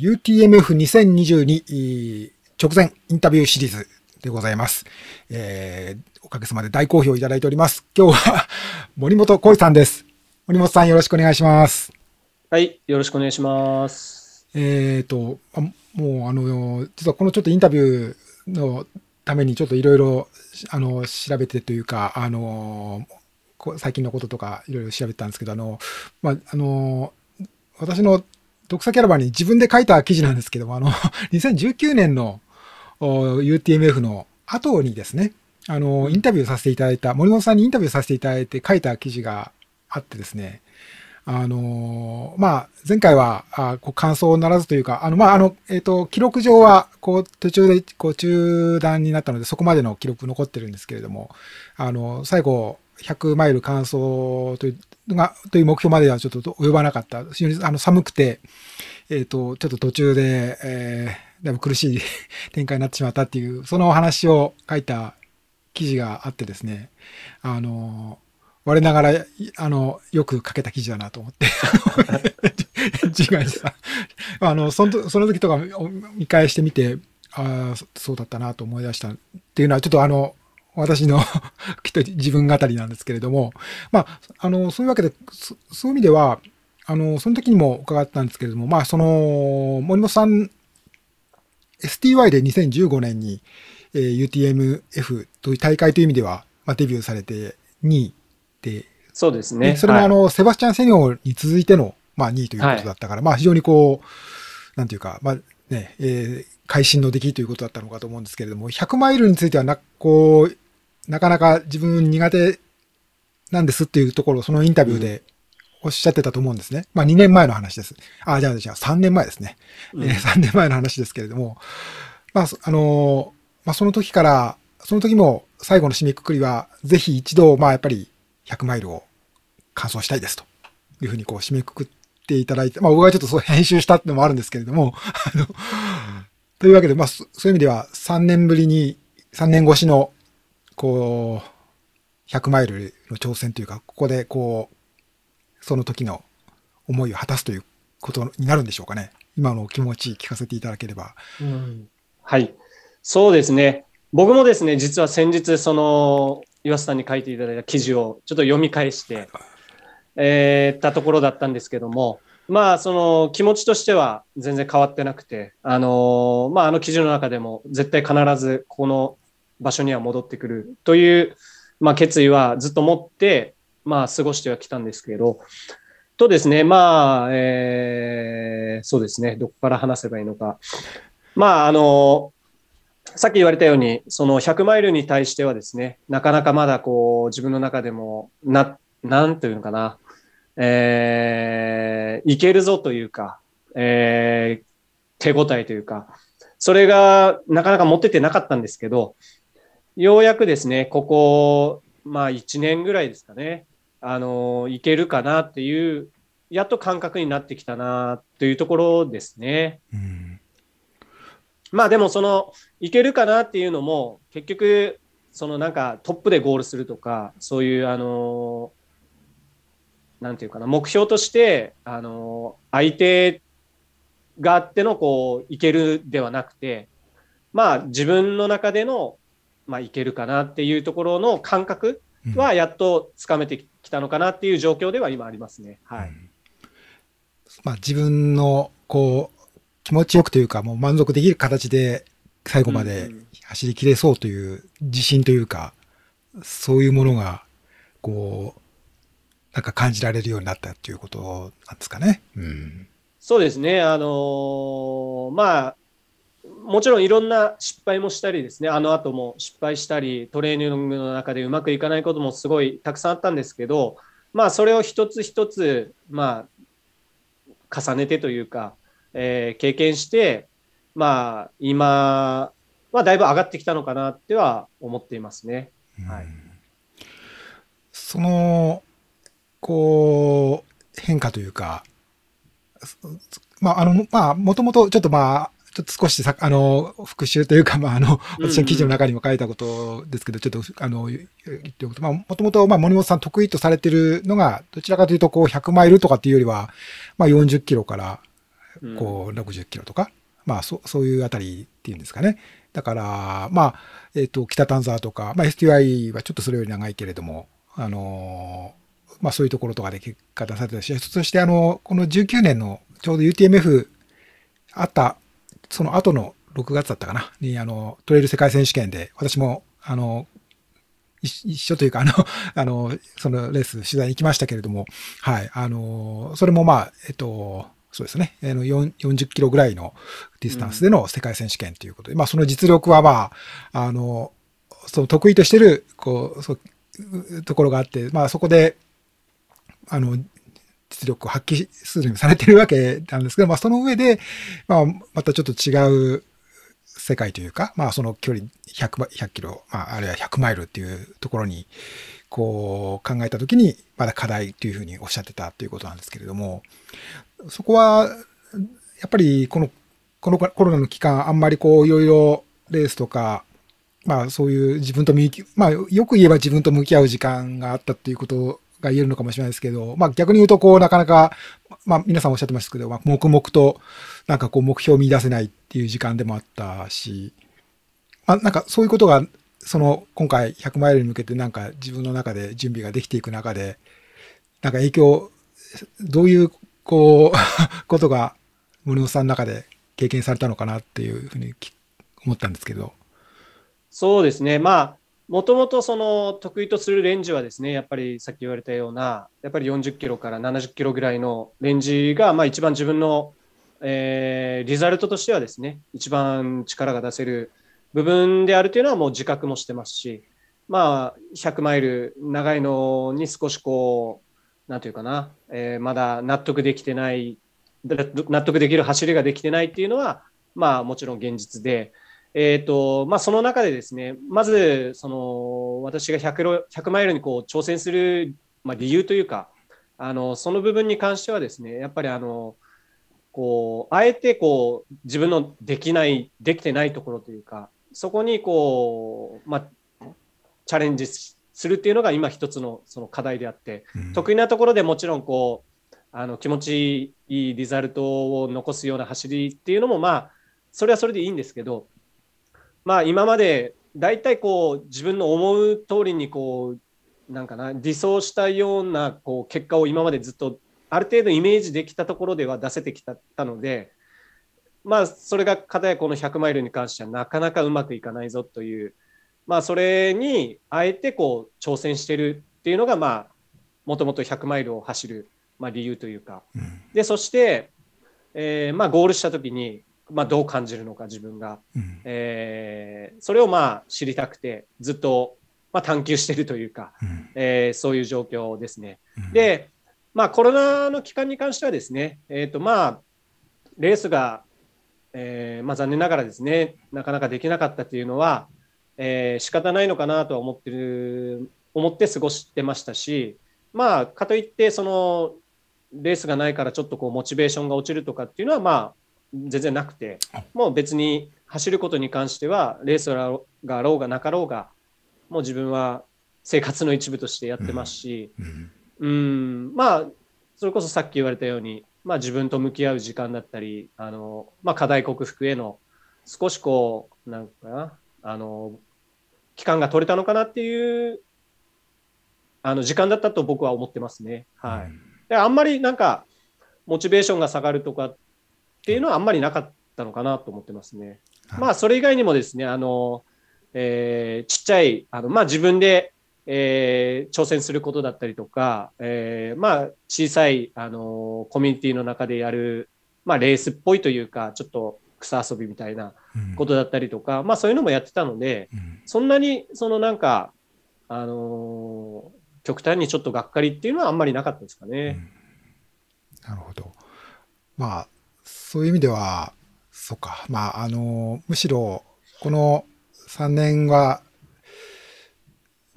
UTMF2022 直前インタビューシリーズでございます。えー、おかげさまで大好評いただいております。今日は 森本浩さんです。森本さんよろしくお願いします。はい、よろしくお願いします。えっ、ー、と、あもうあの、実はこのちょっとインタビューのためにちょっといろいろ、あの、調べてというか、あの、最近のこととかいろいろ調べたんですけど、あの、まあ、あの、私の読者キャラバンに自分で書いた記事なんですけども、あの、2019年の UTMF の後にですね、あの、インタビューさせていただいた、森本さんにインタビューさせていただいて書いた記事があってですね、あの、まあ、前回は、あこう感想ならずというか、あの、まあ、あの、えっ、ー、と、記録上は、こう、途中で、こう、中断になったので、そこまでの記録残ってるんですけれども、あの、最後、100マイル完走というが、という目標まではちょっと及ばなかった。非常にあの寒くて、えっ、ー、と、ちょっと途中で、えー、だいぶ苦しい 展開になってしまったっていう、そのお話を書いた記事があってですね、あの、我ながら、あの、よく書けた記事だなと思って、違いさ、あの、その、その時とか見返してみて、ああ、そうだったなと思い出したっていうのは、ちょっとあの、私の きっと自分語りなんですけれども、まあ、あの、そういうわけで、そういう意味では、あの、その時にも伺ったんですけれども、まあ、その、森本さん、STY で2015年に、えー、UTMF という大会という意味では、まあ、デビューされて2位で、そうですね。それもあの、はい、セバスチャン・セニョに続いての、まあ、2位ということだったから、はい、まあ、非常にこう、なんていうか、まあ、ね、えー、会心の出来ということだったのかと思うんですけれども、100マイルについてはな、こう、なかなか自分苦手なんですっていうところをそのインタビューでおっしゃってたと思うんですね。まあ2年前の話です。あ、じゃあ、じゃあ3年前ですね。うん、えー、3年前の話ですけれども、まあ、あのー、まあその時から、その時も最後の締めくくりは、ぜひ一度、まあやっぱり100マイルを完走したいですというふうにこう締めくくっていただいて、まあ僕はちょっとそう編集したってのもあるんですけれども、あの、というわけで、まあそういう意味では3年ぶりに、3年越しのこう、100マイルの挑戦というか、ここでこう、その時の思いを果たすということになるんでしょうかね。今の気持ち聞かせていただければ。うん、はい。そうですね。僕もですね、実は先日、その、岩瀬さんに書いていただいた記事をちょっと読み返して、えー、たところだったんですけども、まあ、その気持ちとしては全然変わってなくて、あのー、まあ、あの記事の中でも絶対必ずこの場所には戻ってくる。という、まあ、決意はずっと持って、まあ、過ごしてはきたんですけど、とですね、まあ、えー、そうですね、どこから話せばいいのか。まあ、あの、さっき言われたように、その100マイルに対してはですね、なかなかまだこう、自分の中でも、な、なんていうのかな、えー、いけるぞというか、えー、手応えというか、それがなかなか持っててなかったんですけど、ようやくですね、ここ、まあ1年ぐらいですかね、あの、いけるかなっていう、やっと感覚になってきたなというところですね。うん、まあでもその、いけるかなっていうのも、結局、そのなんかトップでゴールするとか、そういうあの、なんていうかな、目標として、あの、相手があってのこう、いけるではなくて、まあ自分の中でのまあ、いけるかなっていうところの感覚はやっとつかめてきたのかなっていう状況では今ありますね。はい。うん、まあ、自分のこう気持ちよくというかもう満足できる形で最後まで走りきれそうという自信というか、そういうものがこうなんか感じられるようになったっていうことなんですかね。うん、そうですね。あのー、まあもちろんいろんな失敗もしたりですね、あの後も失敗したり、トレーニングの中でうまくいかないこともすごいたくさんあったんですけど、まあ、それを一つ一つ、まあ、重ねてというか、えー、経験して、まあ、今はだいぶ上がってきたのかなっては思っていますね。はい、その、こう、変化というか、まあ、あの、まあ、もともとちょっとまあ、ちょっと少しさ、あの、復習というか、まあ、あの、私の記事の中にも書いたことですけど、ちょっと、あの、言っておくと、まあ、もともと、まあ、森本さん得意とされてるのが、どちらかというと、こう、100マイルとかっていうよりは、まあ、40キロから、こう60キロとか、まあそそういうあたりっていうんですかね。だから、まあ、えっ、ー、と、北丹沢とか、まあ STI はちょっとそれより長いけれども、あのまあそういうところとかで結果出されてたし、そしてあの、この19年のちょうど UTMF あった、その後の6月だったかな、にあの、トレイル世界選手権で、私も、あの、一緒というか、あの、あの、そのレース取材に行きましたけれども、はい、あの、それもまあ、えっと、そうですね、あの40キロぐらいのディスタンスでの世界選手権ということで、うん、まあその実力はまあ、あの、その得意としてる、こう、そうところがあって、まあそこで、あの、実力を発揮するようにされてるわけなんですけど、まあその上で、まあまたちょっと違う世界というか、まあその距離100、100キロ、まああるいは100マイルっていうところに、こう考えたときに、まだ課題というふうにおっしゃってたということなんですけれども、そこは、やっぱりこの、このコロナの期間、あんまりこういろいろレースとか、まあそういう自分と向き、まあよく言えば自分と向き合う時間があったっていうことが言えるのかもしれないですけど、まあ逆に言うとこうなかなか、まあ皆さんおっしゃってましたけど、まあ黙々となんかこう目標を見出せないっていう時間でもあったし、まあなんかそういうことが、その今回100マイルに向けてなんか自分の中で準備ができていく中で、なんか影響、どういうこう、ことが森本さんの中で経験されたのかなっていうふうに思ったんですけど。そうですね。まあ、もともとその得意とするレンジはですね、やっぱりさっき言われたような、やっぱり40キロから70キロぐらいのレンジが、まあ一番自分の、えー、リザルトとしてはですね、一番力が出せる部分であるというのはもう自覚もしてますし、まあ100マイル長いのに少しこう、なんていうかな、えー、まだ納得できてない、納得できる走りができてないっていうのは、まあもちろん現実で、えーとまあ、その中でですね、まずその私が 100, 100マイルにこう挑戦する、まあ、理由というかあの、その部分に関してはですね、やっぱりあのこうあえてこう自分のできない、できてないところというか、そこにこう、まあ、チャレンジするっていうのが今一つのその課題であって、うん、得意なところでもちろんこうあの気持ちいいリザルトを残すような走りっていうのもまあそれはそれでいいんですけどまあ今まで大体こう自分の思う通りにこうなんかな理想したようなこう結果を今までずっとある程度イメージできたところでは出せてきたのでまあそれが片やこの100マイルに関してはなかなかうまくいかないぞというまあそれにあえてこう挑戦してるっていうのがまあもともと100マイルを走るまあ理由というか、でそして、えー、まあゴールした時にまあ、どう感じるのか自分が、うん、えー、それをまあ知りたくてずっとまあ探求しているというか、うん、えー、そういう状況ですね。うん、で、まあ、コロナの期間に関してはですね、えーとまあ、レースが、えーまあ、残念ながらですねなかなかできなかったというのは、えー、仕方ないのかなとは思ってる思って過ごしてましたし、まあ、かといってそのレースがないからちょっとこうモチベーションが落ちるとかっていうのはまあ全然なくて、もう別に走ることに関しては、レースがあろうがなかろうが、もう自分は生活の一部としてやってますし、うん、ん、まあ、それこそさっき言われたように、まあ、自分と向き合う時間だったり、あのまあ、課題克服への少しこう、なんかな、あの期間が取れたのかなっていうあの時間だったと僕は思ってますね。はい、であんまりなんかモチベーションが下がるとかっていうのはあんまりなかったのかなと思ってますね。まあ、それ以外にもですね、あの、えー、ちっちゃい、あの、まあ、自分で、えー、挑戦することだったりとか、えー、まあ、小さい、あの、コミュニティの中でやる、まあ、レースっぽいというか、ちょっと草遊びみたいなことだったりとか、うん、まあ、そういうのもやってたので、うん、そんなに、そのなんか、あの極端にちょっとがっかりっていうのはあんまりなかったですかね。うん、なるほど。まあ、そういう意味では、そうか、まあ、あの、むしろ、この3年は、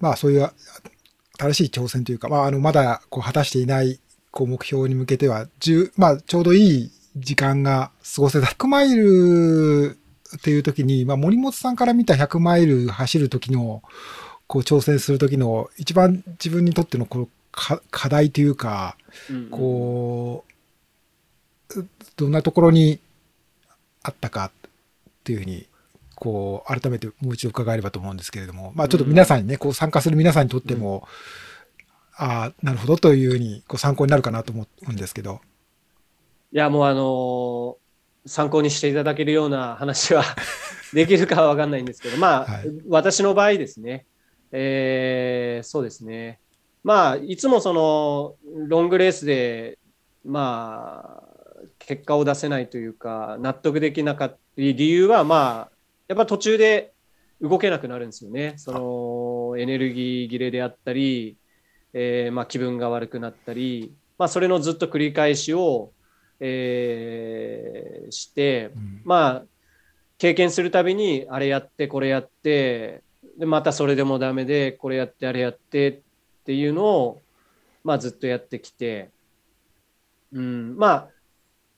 まあ、そういう新しい挑戦というか、まあ、あの、まだ、こう、果たしていない、こう、目標に向けては、十、まあ、ちょうどいい時間が過ごせた。100マイルっていう時に、まあ、森本さんから見た100マイル走る時の、こう、挑戦する時の、一番自分にとっての、この、課題というか、こう、どんなところにあったかっていうふうに、こう、改めてもう一度伺えればと思うんですけれども、まあちょっと皆さんにね、こう参加する皆さんにとっても、ああ、なるほどというふうにこう参考になるかなと思うんですけど。いや、もうあのー参考にしていただけるような話は できるかはわかんないんですけど、まあ、はい私の場合ですね、えーそうですね。まあ、いつもその、ロングレースで、まあ、結果を出せないというか、納得できなかった理由は、まあ、やっぱ途中で動けなくなるんですよね。その、エネルギー切れであったり、えーまあ、気分が悪くなったり、まあ、それのずっと繰り返しを、えーして、うん。まあ、経験するたびに、あれやって、これやって、で、またそれでもダメで、これやって、あれやってっていうのを、まあ、ずっとやってきて、うん、まあ、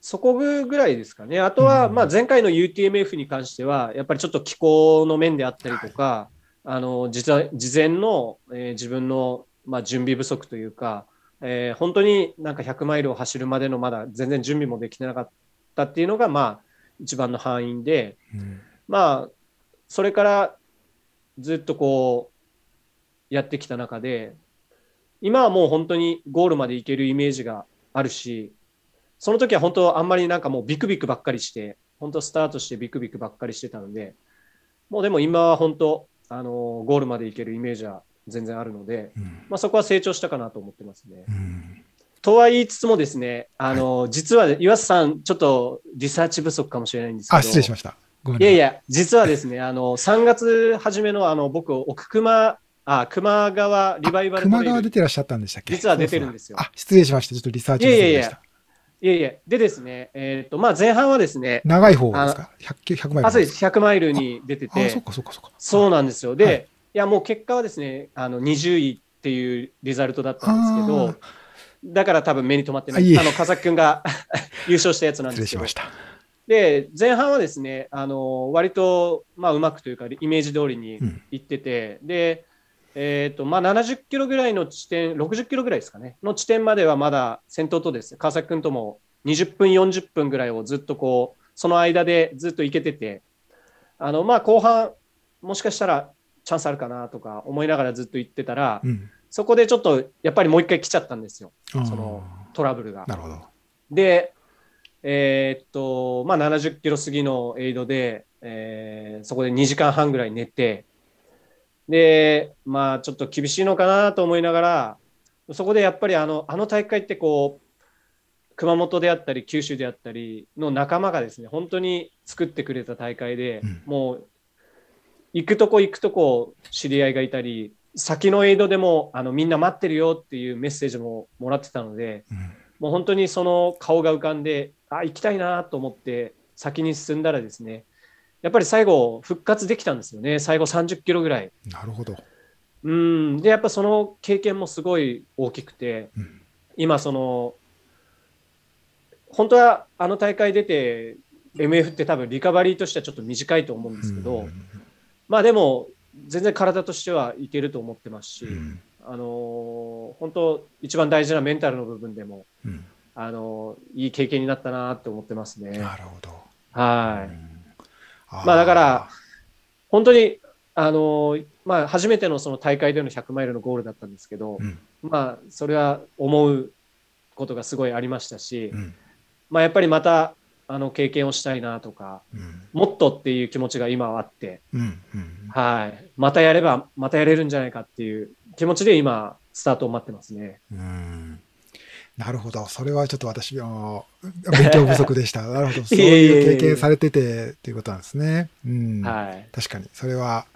そこぐらいですかね。あとは、うん。まあ、前回の UTMF に関しては、やっぱりちょっと気候の面であったりとか、あの、実は、事前の、えー自分の、まあ、準備不足というか、えー本当になんか100マイルを走るまでのまだ全然準備もできてなかったっていうのが、まあ、一番の敗因で、うん。まあ、それからずっとこう、やってきた中で、今はもう本当にゴールまで行けるイメージがあるし、その時は本当あんまりなんかもうビクビクばっかりして、本当スタートしてビクビクばっかりしてたので、もうでも今は本当、あの、ゴールまで行けるイメージは全然あるので、うんまあそこは成長したかなと思ってますね。うんとは言いつつもですね、あの、実は岩瀬さん、ちょっとリサーチ不足かもしれないんですけど、あ、失礼しました。い。いやいや、実はですね、あの、3月初めの、あの、僕、奥熊、あ、熊川リバイバルト熊レイル。川出てらっしゃったんでしたっけ？実は出てるんですよあ、失礼しました。ちょっとリサーチ不足でした。いやいや、でですね、えっ、と、まあ、前半はですね、長い方ですか ?100、100マイルあ、そうです、100マイルに出てあ、そてっ、かそっかそっか。そうなんですよ。で、はいい、や、もう結果はですね、あの、20位っていうリザルトだったんですけあど、だから多分目に留まってなあいえい。あの、風くんが 優勝したやつなん失ですけど礼しました。で、前半はですね、あの、割と、まあ、うまくというか、イメージ通りにうん行ってて、で、えっ、と、まあ、70キロぐらいの地点、60キロぐらいですかね、の地点まではまだ先頭とですね、川崎君とも20分、40分ぐらいをずっとこう、その間でずっと行けてて、あの、まあ、後半、もしかしたらチャンスあるかなとか思いながらずっと行ってたら、うん。そこでちょっと、やっぱりもう一回来ちゃったんですよ、そのトラブルが。なるほど。で、えーっと、まあ、70キロ過ぎのエイドで、えーそこで2時間半ぐらい寝て、で、まあ、ちょっと厳しいのかなと思いながら、そこでやっぱりあの、あの大会ってこう、熊本であったり、九州であったりの仲間がですね、本当に作ってくれた大会で、うん。もう、行くとこ行くとこ知り合いがいたり、先のエイドでもあのみんな待ってるよっていうメッセージももらってたので、うん。もう本当にその顔が浮かんで、あ、行きたいなと思って先に進んだらですね、やっぱり最後復活できたんですよね。最後30キロぐらい。なるほど。うん。で、やっぱその経験もすごい大きくて、うん今その、本当はあの大会出て、MF って多分リカバリーとしてはちょっと短いと思うんですけど、うんまあでも、全然体としてはいけると思ってますし、うんあのー本当、一番大事なメンタルの部分でも、うんあのいい経験になったなって思ってますね。なるほど。はい。まあだから、本当に、あのまあ、初めてのその大会での100マイルのゴールだったんですけど、うん。まあ、それは思うことがすごいありましたし、うん。まあ、やっぱりまた、あの、経験をしたいなとか、うん。もっとっていう気持ちが今はあって、うんうん。はい。またやれば、またやれるんじゃないかっていう気持ちで今、スタートを待ってますね。うんなるほど。それはちょっと私の勉強不足でした。なるほど。そういう経験されててっていうことなんですね。うん。はい。確かに。それは、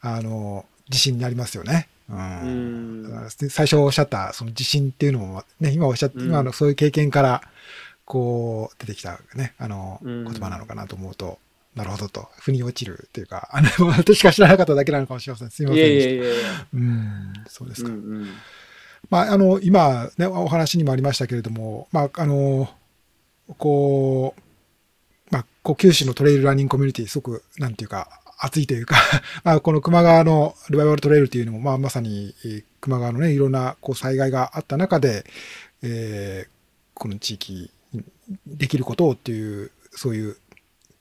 あの、自信になりますよね。う。うんん。最初おっしゃった、その自信っていうのも、ね、今おっしゃった、うん今のそういう経験から、こう、出てきたね、あの、うん言葉なのかなと思うと、なるほどと、腑に落ちるっていうか、あの、私が知らなかっただけなのかもしれません。すみまいせんでした。えいえいえいえ。うん、そうですか。うんうんまあ、あの、今、ね、お話にもありましたけれども、まあ、あの、こう、まあ、こう、九州のトレイルランニングコミュニティ、すごく、なんていうか、熱いというか、まあ、この球磨川のリバイバルトレイルというのも、まあ、まさに、えー球磨川のね、いろんな、こう、災害があった中で、えーこの地域できることをっていう、そういう、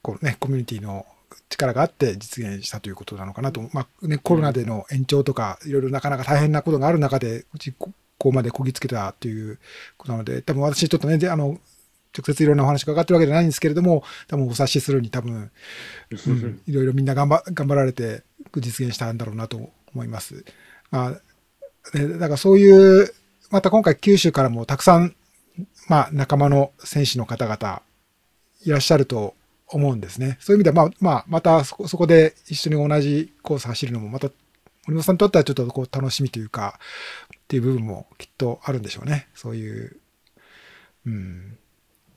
こうね、コミュニティの力があって実現したということなのかなと。まあね、コロナでの延長とか、いろいろなかなか大変なことがある中で、うちここまでこぎつけたということなので、多分私ちょっとね、であの、直接いろんなお話が上がってるわけじゃないんですけれども、多分お察しするに多分、うん、いろいろみんな頑張頑張られて実現したんだろうなと思います。まあ、でだからそういう、また今回九州からもたくさん、まあ仲間の選手の方々いらっしゃると思うんですね。そういう意味では、まあ、まあ、またそこそこで一緒に同じコース走るのも、また森本さんにとってはちょっとこう楽しみというか、っていう部分もきっとあるんでしょうね。そういう。うん。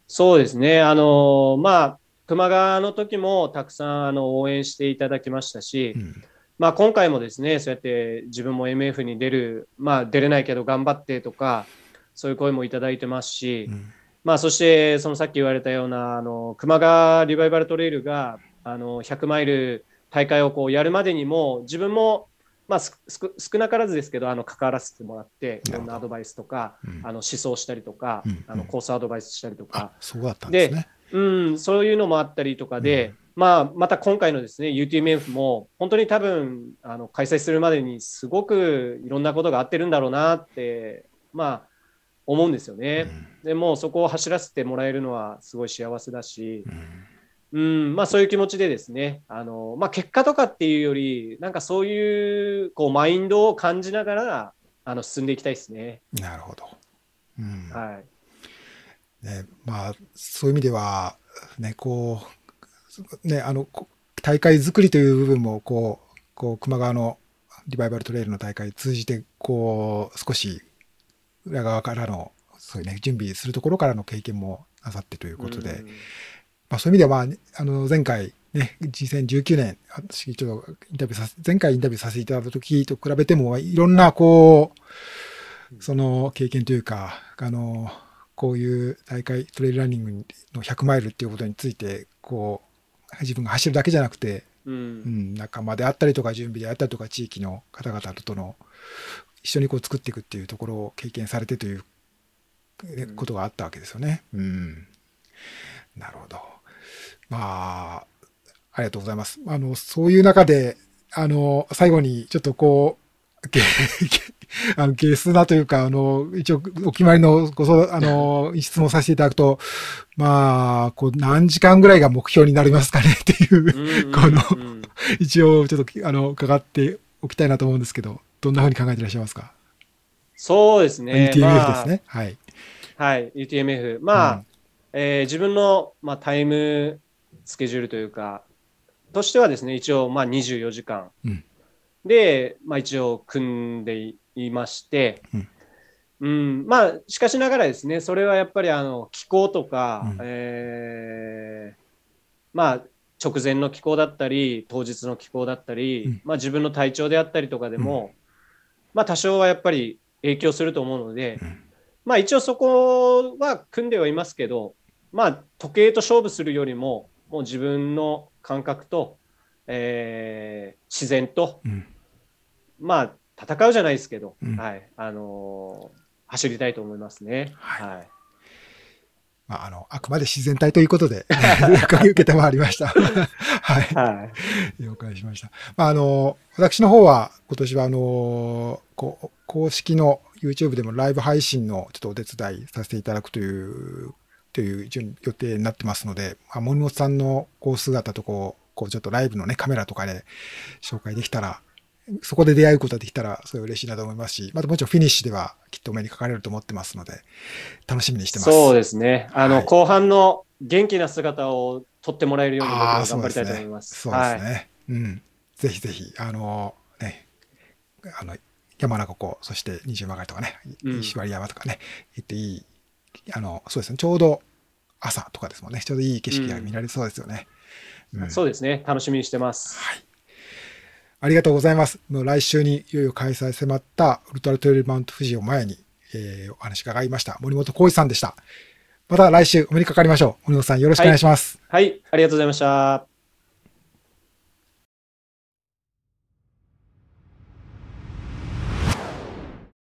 そうですね。あの、まあ、熊川の時もたくさんあの応援していただきましたし、うん。まあ、今回もですね、そうやって自分も MF に出る、まあ、出れないけど頑張ってとか、そういう声もいただいてますし、うん。まあ、そして、そのさっき言われたような、あの、熊川リバイバルトレイルが、あの、100マイル大会をこうやるまでにも、自分も、まあ、すす少なからずですけど、あの、関わらせてもらって、いろんなアドバイスとか、うん。あの、思想したりとかうん、あの、コースアドバイスしたりとあか、、そうだったんですね。うん、そういうのもあったりとかで、まあ、また今回のですね、UTMF も、本当に多分、あの、開催するまでにすごくいろんなことがあってるんだろうなって、まあ、思うんですよね。でもうそこを走らせてもらえるのはすごい幸せだし、うん。うんうん、まあそういう気持ちでですね、あの、まあ結果とかっていうより、なんかそういう、こう、マインドを感じながら、あの、進んでいきたいですね。なるほど。うん。はい。ね、まあ、そういう意味では、ね、こう、ね、あの、こ大会作りという部分も、こう、こう、熊川のリバイバルトレイルの大会通じて、こう、少し裏側からの、そういうね、準備するところからの経験もなさってということで、うんまあそういう意味では、まあ、あの、前回、ね、2019年、私ちょっとインタビューさせ、前回インタビューさせていただいた時と比べても、いろんな、こう、その経験というか、あの、こういう大会、トレイルランニングの100マイルっていうことについて、こう、自分が走るだけじゃなくて、う。うんん、仲間であったりとか、準備であったりとか、地域の方々との、一緒にこう作っていくっていうところを経験されてということがあったわけですよね。うん。なるほど。まあ、ありがとうございます。あの、そういう中で、あの、最後にちょっとこう、ゲあのゲスなというか、あの、一応、お決まりのご相談、あの、質問させていただくと、まあ、こう、何時間ぐらいが目標になりますかねっていう、うんこのうん一応、ちょっと、あの、伺っておきたいなと思うんですけど、どんなふうに考えていらっしゃいますか、そうですね。?UTMF まあですね。はい。はい、UTMF。まあ、うんえー自分の、まあ、タイムスケジュールというか、としてはですね、一応、まあ、24時間うんで、まあ、一応、組んでいまして、うんうんまあ、しかしながらですね、それはやっぱりあの気候とか、うんえーまあ、直前の気候だったり、当日の気候だったり、うんまあ、自分の体調であったりとかでも、まあ、多少はやっぱり影響すると思うので、うん。まあ一応そこは組んではいますけど、まあ時計と勝負するよりも、もう自分の感覚と、えー自然と、うん。まあ戦うじゃないですけど、うん。はい、あのー走りたいと思いますね。はい。はい。まあ、あの、あくまで自然体ということで、受けてまいりました。はい。はい。了解しました。まあ、あの、私の方は、今年は、あの、こう公式の YouTube でもライブ配信のちょっとお手伝いさせていただくという、という準予定になってますので、まあ、森本さんのこう姿とこう、こうちょっとライブのね、カメラとかで紹介できたら、そこで出会うことができたら、すごい嬉しいなと思いますし、またもちろんフィニッシュではきっとお目にかかれると思ってますので、楽しみにしてます。そうですね。あの、はい後半の元気な姿を撮ってもらえるように頑張りたいと思います。そうですね。うん。ぜひぜひ、あの、ね、あの、山中湖、そして二重曲がりとかね、うん石割山とかね、行っていい、あの、そうですね、ちょうど朝とかですもんね、ちょうどいい景色が見られそうですよね。うんそうですね。楽しみにしてます。はい。ありがとうございます。もう来週にいよいよ開催迫ったウルトラトレイルマウント富士を前に、えーお話伺いました。森本浩一さんでした。また来週お目にかかりましょう。森本さんよろしくお願いします。はい。ありがとうございました。